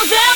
Bulldozer!